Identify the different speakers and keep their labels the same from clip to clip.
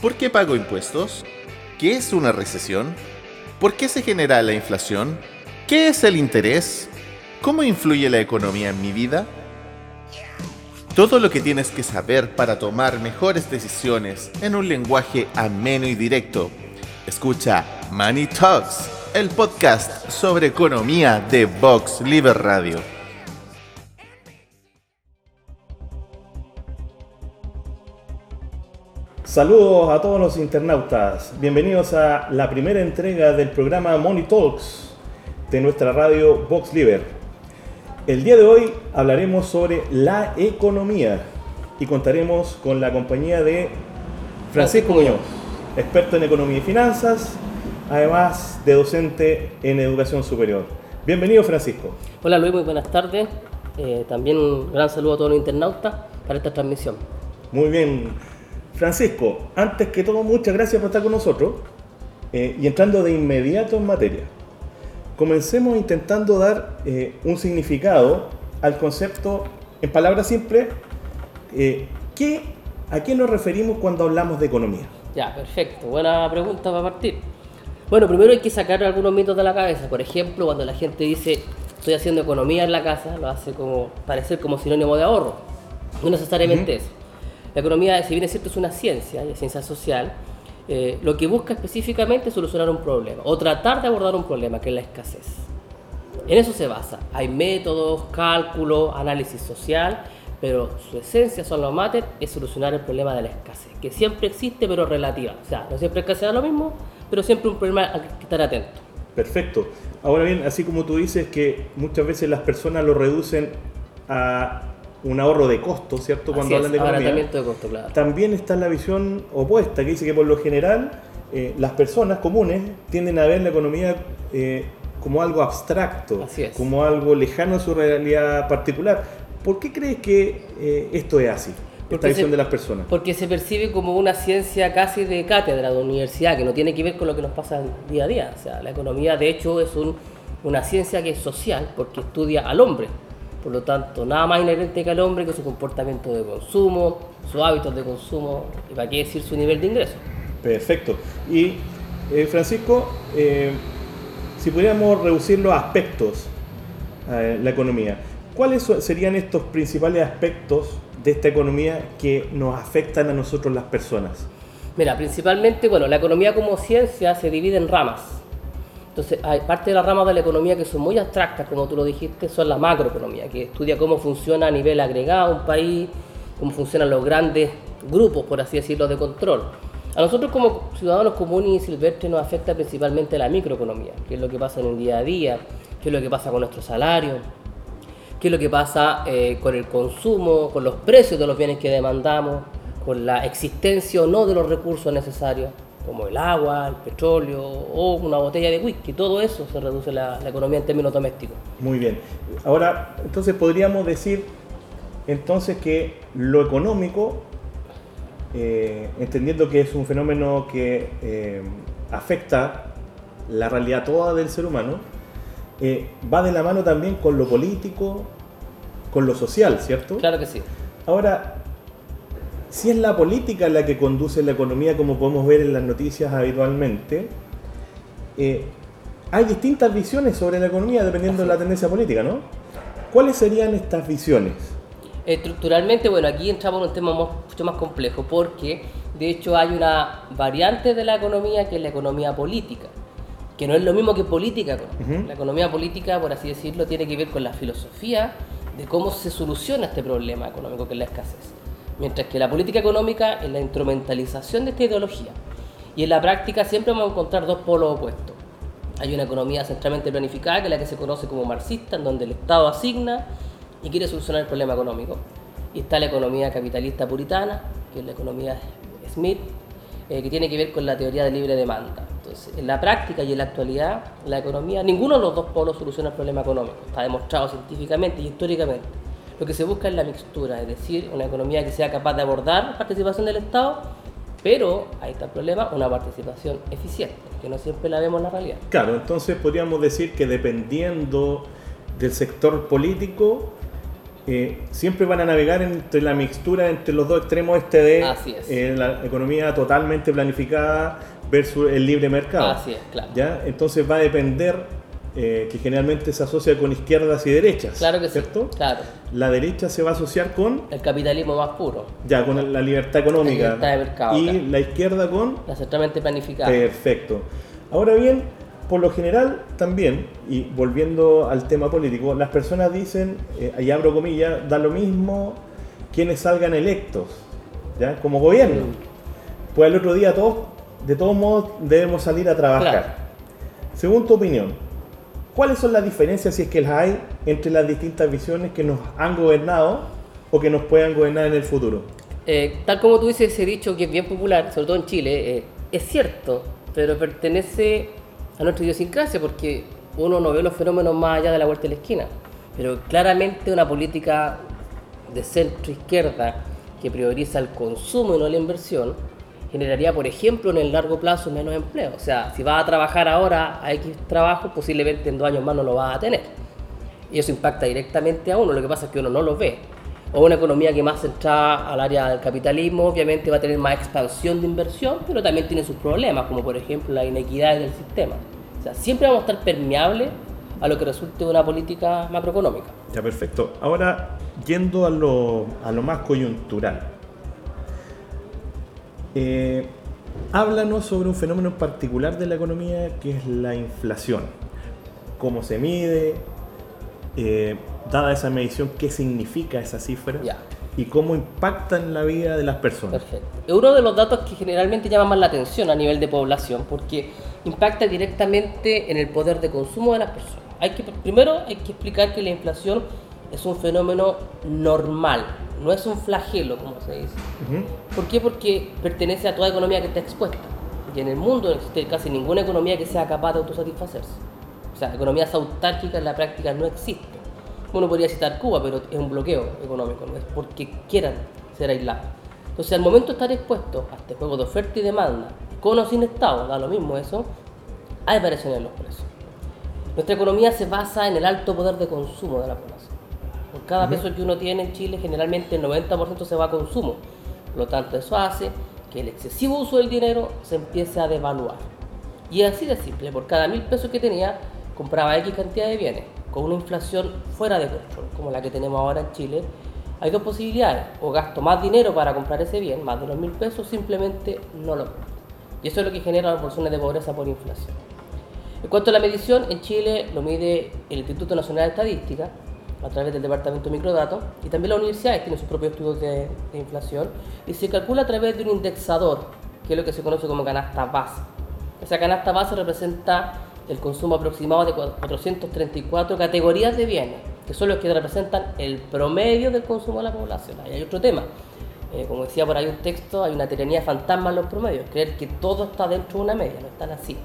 Speaker 1: ¿Por qué pago impuestos? ¿Qué es una recesión? ¿Por qué se genera la inflación? ¿Qué es el interés? ¿Cómo influye la economía en mi vida? Todo lo que tienes que saber para tomar mejores decisiones en un lenguaje ameno y directo. Escucha Money Talks, el podcast sobre economía de Vox Liver Radio.
Speaker 2: Saludos a todos los internautas. Bienvenidos a la primera entrega del programa Money Talks de nuestra radio Vox Liver. El día de hoy hablaremos sobre la economía y contaremos con la compañía de Francisco Muñoz, experto en economía y finanzas, además de docente en educación superior. Bienvenido Francisco.
Speaker 3: Hola Luis, muy buenas tardes. Eh, también un gran saludo a todos los internautas para esta transmisión.
Speaker 2: Muy bien. Francisco, antes que todo, muchas gracias por estar con nosotros eh, y entrando de inmediato en materia. Comencemos intentando dar eh, un significado al concepto, en palabras simples, eh, ¿qué, ¿a qué nos referimos cuando hablamos de economía?
Speaker 3: Ya, perfecto. Buena pregunta para partir. Bueno, primero hay que sacar algunos mitos de la cabeza. Por ejemplo, cuando la gente dice estoy haciendo economía en la casa, lo hace como parecer como sinónimo de ahorro. No necesariamente eso. La economía, si bien es cierto, es una ciencia, es ciencia social, eh, lo que busca específicamente es solucionar un problema o tratar de abordar un problema, que es la escasez. En eso se basa. Hay métodos, cálculos, análisis social, pero su esencia, son los mates, es solucionar el problema de la escasez, que siempre existe, pero relativa. O sea, no siempre escasez es lo mismo, pero siempre un problema al que estar atento.
Speaker 2: Perfecto. Ahora bien, así como tú dices que muchas veces las personas lo reducen a un ahorro de costo, ¿cierto? Cuando hablan de economía.
Speaker 3: de costo, claro.
Speaker 2: También está la visión opuesta, que dice que por lo general eh, las personas comunes tienden a ver la economía eh, como algo abstracto, como algo lejano a su realidad particular. ¿Por qué crees que eh, esto es así? Esta visión de las personas.
Speaker 3: Porque se percibe como una ciencia casi de cátedra de universidad, que no tiene que ver con lo que nos pasa día a día. O sea, la economía de hecho es un, una ciencia que es social, porque estudia al hombre por lo tanto, nada más inherente que al hombre que su comportamiento de consumo, sus hábitos de consumo y para qué decir su nivel de ingreso.
Speaker 2: Perfecto. Y eh, Francisco, eh, si pudiéramos reducir los aspectos a la economía, ¿cuáles serían estos principales aspectos de esta economía que nos afectan a nosotros las personas?
Speaker 3: Mira, principalmente, bueno, la economía como ciencia se divide en ramas entonces, hay parte de las ramas de la economía que son muy abstractas, como tú lo dijiste, son la macroeconomía, que estudia cómo funciona a nivel agregado un país, cómo funcionan los grandes grupos, por así decirlo, de control. A nosotros como ciudadanos comunes y silvestres nos afecta principalmente la microeconomía, qué es lo que pasa en el día a día, qué es lo que pasa con nuestro salario, qué es lo que pasa eh, con el consumo, con los precios de los bienes que demandamos, con la existencia o no de los recursos necesarios como el agua, el petróleo o una botella de whisky. Todo eso se reduce la, economía en términos domésticos.
Speaker 2: Muy bien. Ahora, entonces podríamos decir entonces que lo económico, eh, entendiendo que es un fenómeno que eh, afecta la realidad toda del ser humano, eh, va de la mano también con lo político, con lo social, ¿cierto?
Speaker 3: Claro que sí.
Speaker 2: Ahora, si es la política la que conduce la economía, como podemos ver en las noticias habitualmente, eh, hay distintas visiones sobre la economía dependiendo de la tendencia política, ¿no? ¿Cuáles serían estas visiones?
Speaker 3: Estructuralmente, bueno, aquí entramos en un tema mucho más complejo, porque de hecho hay una variante de la economía que es la economía política, que no es lo mismo que política. La economía política, por así decirlo, tiene que ver con la filosofía de cómo se soluciona este problema económico que es la escasez. Mientras que la política económica es la instrumentalización de esta ideología. Y en la práctica siempre vamos a encontrar dos polos opuestos. Hay una economía centralmente planificada, que es la que se conoce como marxista, en donde el Estado asigna y quiere solucionar el problema económico. Y está la economía capitalista puritana, que es la economía Smith, eh, que tiene que ver con la teoría de libre demanda. Entonces, en la práctica y en la actualidad, la economía, ninguno de los dos polos soluciona el problema económico. Está demostrado científicamente y históricamente. Lo que se busca es la mixtura, es decir, una economía que sea capaz de abordar la participación del Estado, pero, ahí está el problema, una participación eficiente, que no siempre la vemos en la realidad.
Speaker 2: Claro, entonces podríamos decir que dependiendo del sector político, eh, siempre van a navegar entre la mixtura entre los dos extremos este de eh, la economía totalmente planificada versus el libre mercado.
Speaker 3: Así es, claro.
Speaker 2: ¿ya? Entonces va a depender eh, que generalmente se asocia con izquierdas y derechas.
Speaker 3: Claro que
Speaker 2: ¿cierto?
Speaker 3: sí. Claro.
Speaker 2: La derecha se va a asociar con
Speaker 3: El capitalismo más puro,
Speaker 2: ya con la libertad económica
Speaker 3: La libertad de mercado,
Speaker 2: y
Speaker 3: claro.
Speaker 2: la izquierda con
Speaker 3: la centralmente planificada.
Speaker 2: Perfecto. Ahora bien, por lo general también, y volviendo al tema político, las personas dicen, eh, y abro comillas, da lo mismo quienes salgan electos, ¿ya? Como gobierno. Pues al otro día todos, de todos modos, debemos salir a trabajar.
Speaker 3: Claro.
Speaker 2: Según tu opinión, ¿cuáles son las diferencias, si es que las hay, entre las distintas visiones que nos han gobernado o que nos puedan gobernar en el futuro?
Speaker 3: Eh, tal como tú dices, ese dicho que es bien popular, sobre todo en Chile, eh, es cierto, pero pertenece a nuestra idiosincrasia porque uno no ve los fenómenos más allá de la vuelta de la esquina. Pero claramente una política de centro-izquierda que prioriza el consumo y no la inversión generaría, por ejemplo, en el largo plazo menos empleo. O sea, si vas a trabajar ahora a X trabajo, posiblemente en dos años más no lo vas a tener. Y eso impacta directamente a uno, lo que pasa es que uno no lo ve. O una economía que más centrada al área del capitalismo, obviamente va a tener más expansión de inversión, pero también tiene sus problemas, como por ejemplo la inequidad del sistema. O sea, siempre vamos a estar permeables a lo que resulte de una política macroeconómica.
Speaker 2: Ya, perfecto. Ahora, yendo a lo, a lo más coyuntural. Eh, háblanos sobre un fenómeno particular de la economía que es la inflación. ¿Cómo se mide? Eh, dada esa medición, ¿qué significa esa cifra?
Speaker 3: Ya.
Speaker 2: ¿Y cómo impacta en la vida de las personas?
Speaker 3: Perfecto. Es uno de los datos que generalmente llama más la atención a nivel de población porque impacta directamente en el poder de consumo de las personas. Hay que, primero hay que explicar que la inflación es un fenómeno normal, no es un flagelo, como se dice.
Speaker 2: Ujú.
Speaker 3: ¿Por qué? Porque pertenece a toda economía que está expuesta. Y en el mundo no existe casi ninguna economía que sea capaz de autosatisfacerse. O sea, economías autárquicas en la práctica no existen. Uno podría citar Cuba, pero es un bloqueo económico, no es porque quieran ser aislados. Entonces, al momento de estar expuestos a este juego de oferta y demanda, con o sin Estado, da lo mismo eso, hay variaciones en los precios. Nuestra economía se basa en el alto poder de consumo de la población. Cada peso que uno tiene en Chile, generalmente el 90% se va a consumo. Por lo tanto, eso hace que el excesivo uso del dinero se empiece a devaluar. Y es así de simple, por cada mil pesos que tenía, compraba X cantidad de bienes. Con una inflación fuera de control, como la que tenemos ahora en Chile, hay dos posibilidades. O gasto más dinero para comprar ese bien, más de los mil pesos, simplemente no lo compro. Y eso es lo que genera las porciones de pobreza por inflación. En cuanto a la medición, en Chile lo mide el Instituto Nacional de Estadística a través del Departamento de Microdatos y también las universidades tienen sus propios estudios de, inflación y se calcula a través de un indexador, que es lo que se conoce como canasta base. Esa canasta base representa el consumo aproximado de 434 categorías de bienes, que son los que representan el promedio del consumo de la población. Ahí hay otro tema. Eh, como decía por ahí un texto, hay una tiranía fantasma en los promedios, creer que todo está dentro de una media, no están así.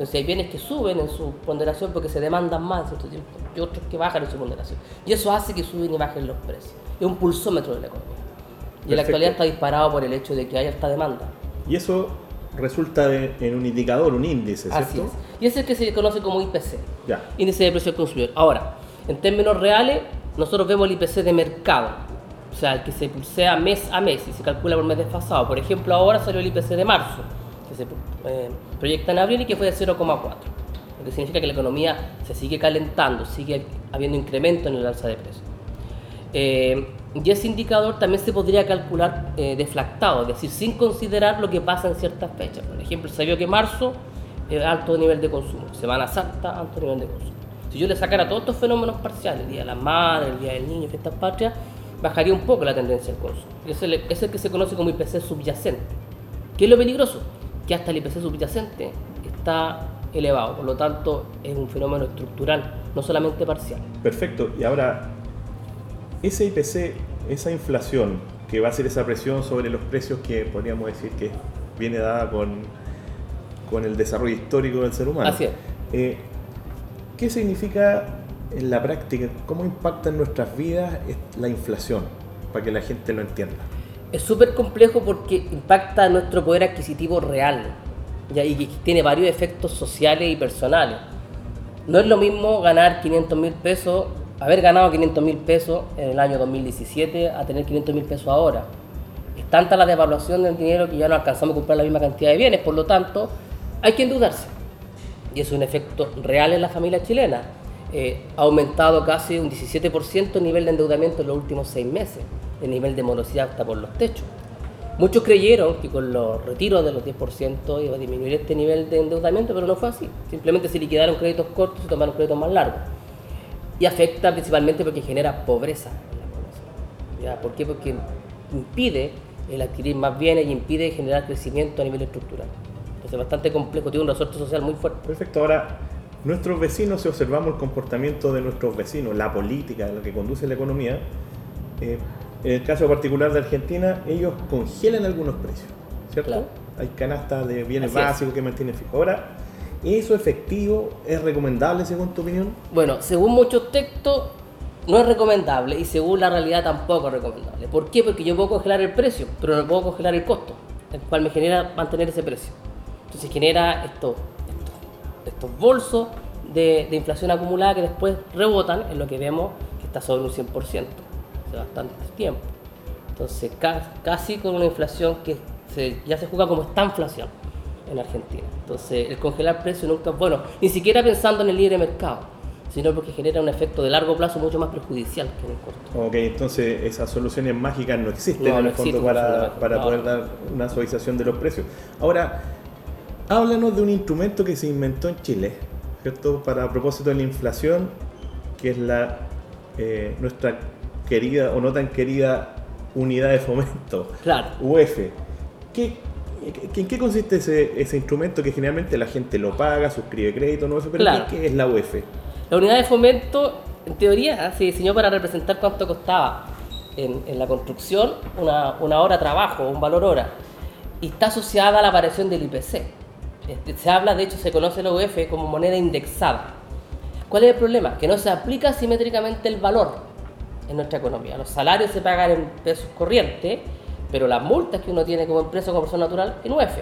Speaker 3: Entonces hay bienes que suben en su ponderación porque se demandan más en cierto tiempo y otros que bajan en su ponderación. Y eso hace que suben y bajen los precios. Es un pulsómetro de la economía. Y en
Speaker 2: Perfecto.
Speaker 3: la actualidad está disparado por el hecho de que hay alta demanda.
Speaker 2: Y eso resulta de- en un indicador, un índice, ¿cierto?
Speaker 3: Así es. Y ese es el que se conoce como IPC,
Speaker 2: Ya.
Speaker 3: índice de precio del consumidor. Ahora, en términos reales, nosotros vemos el IPC de mercado, o sea, el que se pulsea mes a mes y se calcula por mes desfasado. Por ejemplo, ahora salió el IPC de marzo, que se eh, proyecta en abril y que fue de 0,4, lo que significa que la economía se sigue calentando, sigue habiendo incremento en el alza de precios. Eh, y ese indicador también se podría calcular eh, deflactado, es decir, sin considerar lo que pasa en ciertas fechas. Por ejemplo, se vio que marzo es alto nivel de consumo, Semana Santa, alto nivel de consumo. Si yo le sacara todos estos fenómenos parciales, el Día de las Madres, el Día del Niño, fiestas patrias, bajaría un poco la tendencia del consumo. Es el- es el que se conoce como IPC subyacente. ¿Qué es lo peligroso? Que hasta el IPC subyacente está elevado, por lo tanto es un fenómeno estructural, no solamente parcial.
Speaker 2: Perfecto. Y ahora, ese IPC, esa inflación que va a ser esa presión sobre los precios que podríamos decir que viene dada con, con el desarrollo histórico del ser humano.
Speaker 3: Así es.
Speaker 2: Eh, ¿Qué significa en la práctica? ¿Cómo impacta en nuestras vidas la inflación? Para que la gente lo entienda.
Speaker 3: Es súper complejo porque impacta nuestro poder adquisitivo real y tiene varios efectos sociales y personales. No es lo mismo ganar 500 mil pesos haber ganado 500 mil pesos en el año 2017 a tener 500 mil pesos ahora. Es tanta la devaluación del dinero que ya no alcanzamos a comprar la misma cantidad de bienes, por lo tanto, hay que endeudarse. Y es un efecto real en la familia chilena. Eh, ha aumentado casi un 17% el nivel de endeudamiento en los últimos seis meses. El nivel de morosidad está por los techos. Muchos creyeron que con los retiros de los 10% iba a disminuir este nivel de endeudamiento, pero no fue así. Simplemente se liquidaron créditos cortos y tomaron créditos más largos. Y afecta principalmente porque genera pobreza en la población. ¿Ya? ¿Por qué? Porque impide el adquirir más bienes y impide generar crecimiento a nivel estructural. Entonces es bastante complejo, tiene un resorte social muy fuerte.
Speaker 2: Perfecto, ahora nuestros vecinos, si observamos el comportamiento de nuestros vecinos, la política, lo que conduce la economía, eh, en el caso particular de Argentina, ellos congelan algunos precios, ¿cierto?
Speaker 3: Claro.
Speaker 2: Hay canastas de bienes
Speaker 3: Así es.
Speaker 2: básicos que mantienen fijo. Ahora, ¿eso efectivo es recomendable según tu opinión?
Speaker 3: Bueno, según muchos textos, no es recomendable y según la realidad tampoco es recomendable. ¿Por qué? Porque yo puedo congelar el precio, pero no puedo congelar el costo, el cual me genera mantener ese precio. Entonces genera estos, estos, estos bolsos de, de inflación acumulada que después rebotan en lo que vemos que está sobre un 100% hace bastante tiempo. Entonces ca- casi con una inflación que se- ya se juega como esta inflación en Argentina. Entonces el congelar precios nunca es bueno, ni siquiera pensando en el libre mercado, sino porque genera un efecto de largo plazo mucho más perjudicial que en el corto.
Speaker 2: Ok, entonces esas soluciones mágicas no existen
Speaker 3: No,
Speaker 2: en el
Speaker 3: no
Speaker 2: fondo
Speaker 3: existen
Speaker 2: para, para
Speaker 3: no.
Speaker 2: poder dar una suavización de los precios. Ahora, háblanos de un instrumento que se inventó en Chile, ¿cierto? Para a propósito de la inflación, que es la eh, nuestra querida o no tan querida unidad de fomento,
Speaker 3: Claro.
Speaker 2: UF. ¿Qué, ¿En qué consiste ese, ese instrumento que generalmente la gente lo paga, suscribe crédito, no pero
Speaker 3: Claro.
Speaker 2: ¿qué, es la UF?
Speaker 3: La unidad de fomento, en teoría, se diseñó para representar cuánto costaba en, en la construcción una, una hora de trabajo, un valor hora, y está asociada a la variación del IPC. Este, se habla, de hecho, se conoce la UF como moneda indexada. ¿Cuál es el problema? Que no se aplica simétricamente el valor en nuestra economía. Los salarios se pagan en pesos corrientes, pero las multas que uno tiene como empresa o como persona natural en UF.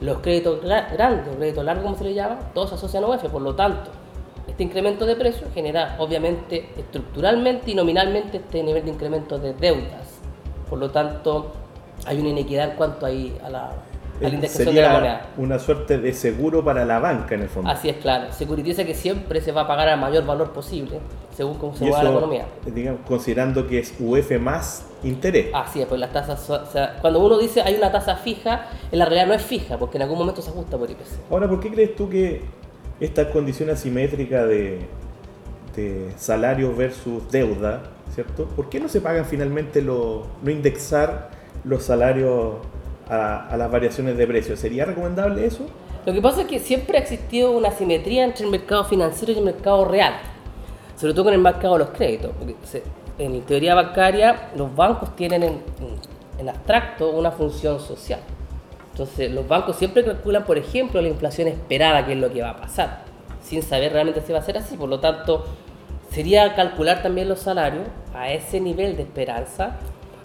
Speaker 3: Los créditos gra- grandes, o créditos largos, como se les llama, todos se asocian a UF. Por lo tanto, este incremento de precios genera, obviamente, estructuralmente y nominalmente este nivel de incremento de deudas. Por lo tanto, hay una inequidad en cuanto ahí a la, a la
Speaker 2: Eh,
Speaker 3: indexación de la moneda.
Speaker 2: una suerte de seguro para la banca en el fondo.
Speaker 3: Así es, claro. Securitiza que siempre se va a pagar al mayor valor posible, según cómo se
Speaker 2: y
Speaker 3: la
Speaker 2: eso,
Speaker 3: economía.
Speaker 2: digamos, considerando que es UF más interés.
Speaker 3: Así es, pues las tasas, son- o sea, cuando uno dice hay una tasa fija, en la realidad no es fija, porque en algún momento se ajusta por IPC.
Speaker 2: Ahora, ¿por qué crees tú que esta condición asimétrica de, de salario versus deuda, ¿cierto? ¿Por qué no se pagan finalmente los, no indexar los salarios a, a las variaciones de precios? ¿Sería recomendable eso?
Speaker 3: Lo que pasa es que siempre ha existido una simetría entre el mercado financiero y el mercado real, sobre todo con el mercado de los créditos. Porque en teoría bancaria, los bancos tienen en, en abstracto una función social. Entonces, los bancos siempre calculan, por ejemplo, la inflación esperada, que es lo que va a pasar, sin saber realmente si va a ser así. Por lo tanto, sería calcular también los salarios a ese nivel de esperanza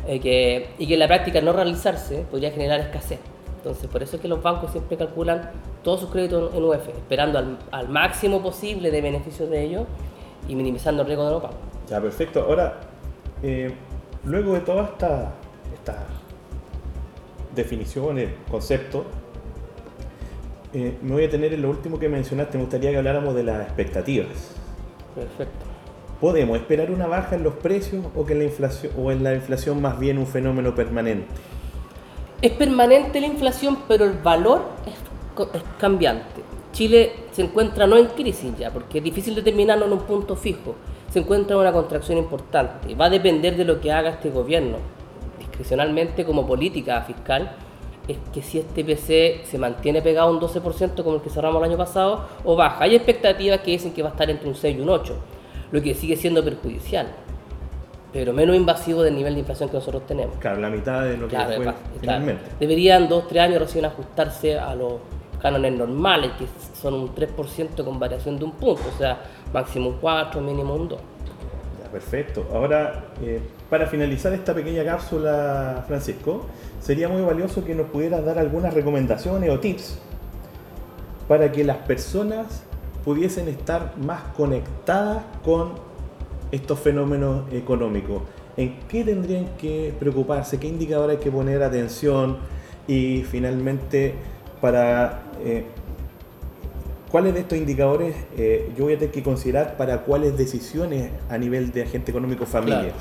Speaker 3: eh, que, y que en la práctica no realizarse podría generar escasez. Entonces, por eso es que los bancos siempre calculan todos sus créditos en UF, esperando al, al máximo posible de beneficios de ellos y minimizando el riesgo de no pago.
Speaker 2: Ya, perfecto. Ahora, eh, luego de todas estas estas definiciones, conceptos, eh, me voy a tener en lo último que mencionaste. Me gustaría que habláramos de las expectativas.
Speaker 3: Perfecto.
Speaker 2: ¿Podemos esperar una baja en los precios o que la inflación o en la inflación más bien un fenómeno permanente?
Speaker 3: Es permanente la inflación, pero el valor es, es cambiante. Chile se encuentra no en crisis ya, porque es difícil determinarlo en un punto fijo. Se encuentra en una contracción importante. Va a depender de lo que haga este gobierno, discrecionalmente como política fiscal, es que si este PC se mantiene pegado a un 12% como el que cerramos el año pasado, o baja. Hay expectativas que dicen que va a estar entre un 6 y un 8, lo que sigue siendo perjudicial, pero menos invasivo del nivel de inflación que nosotros tenemos.
Speaker 2: Claro, la mitad de lo que
Speaker 3: Claro,
Speaker 2: fue
Speaker 3: claro.
Speaker 2: finalmente.
Speaker 3: Deberían dos, tres años recién ajustarse a los cánones normales, que son un 3% con variación de un punto, o sea, máximo un 4, mínimo un 2.
Speaker 2: Ya, perfecto. Ahora, eh, para finalizar esta pequeña cápsula, Francisco, sería muy valioso que nos pudieras dar algunas recomendaciones o tips para que las personas pudiesen estar más conectadas con estos fenómenos económicos, ¿en qué tendrían que preocuparse? ¿Qué indicadores hay que poner atención? Y finalmente, para eh, cuáles de estos indicadores eh, yo voy a tener que considerar para cuáles decisiones a nivel de agente económico familias.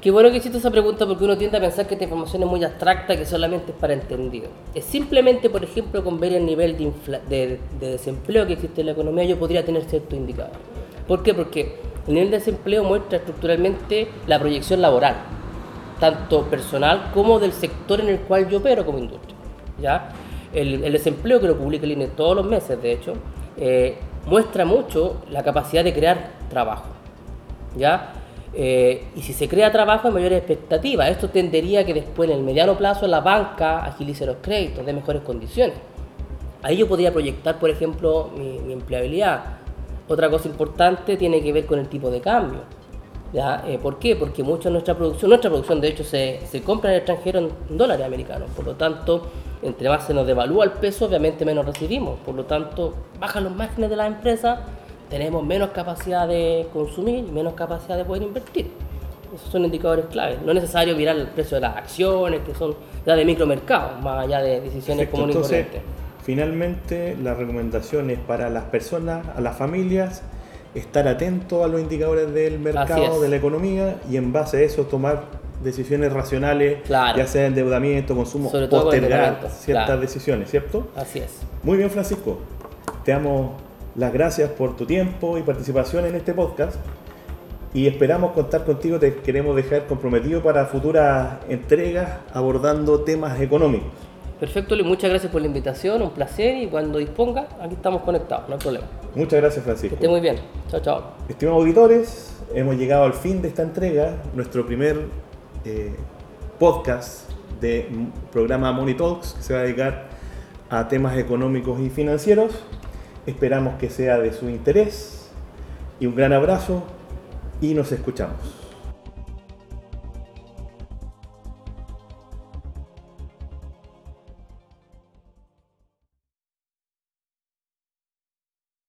Speaker 3: Qué bueno que hiciste esa pregunta porque uno tiende a pensar que esta información es muy abstracta, que solamente es para entendido. Es simplemente, por ejemplo, con ver el nivel de, desempleo que existe en la economía, yo podría tener cierto indicador. ¿Por qué? Porque el nivel de desempleo muestra estructuralmente la proyección laboral, tanto personal como del sector en el cual yo opero como industria. ¿ya? El, desempleo, que lo publica el INE todos los meses, de hecho, eh, muestra mucho la capacidad de crear trabajo. ¿ya? Eh, y si se crea trabajo hay mayores expectativas. Esto tendería que después en el mediano plazo la banca agilice los créditos de mejores condiciones. Ahí yo podría proyectar, por ejemplo, mi, empleabilidad. Otra cosa importante tiene que ver con el tipo de cambio. ¿ya? Eh, ¿Por qué? Porque mucha de nuestra producción, nuestra producción de hecho se, se compra en el extranjero en dólares americanos. Por lo tanto, entre más se nos devalúa el peso, obviamente menos recibimos. Por lo tanto, bajan los márgenes de las empresas tenemos menos capacidad de consumir y menos capacidad de poder invertir. Esos son indicadores claves. No es necesario mirar el precio de las acciones, que son ya de micromercado, más allá de decisiones comunes y corrientes.
Speaker 2: Finalmente, la recomendación es para las personas, a las familias, estar atentos a los indicadores del mercado, de la economía y en base a eso tomar decisiones racionales, ya sea endeudamiento, consumo, postergar ciertas decisiones, ¿cierto?
Speaker 3: Así es.
Speaker 2: Muy bien, Francisco. Te amo las gracias por tu tiempo y participación en este podcast y esperamos contar contigo. Te queremos dejar comprometido para futuras entregas abordando temas económicos.
Speaker 3: Perfecto, Luis. Muchas gracias por la invitación. Un placer y cuando disponga, aquí estamos conectados, no hay problema.
Speaker 2: Muchas gracias, Francisco.
Speaker 3: Que esté muy bien. Chao, chao.
Speaker 2: Estimados auditores, hemos llegado al fin de esta entrega, nuestro primer eh, podcast de programa Money Talks, que se va a dedicar a temas económicos y financieros. Esperamos que sea de su interés y un gran abrazo y nos escuchamos.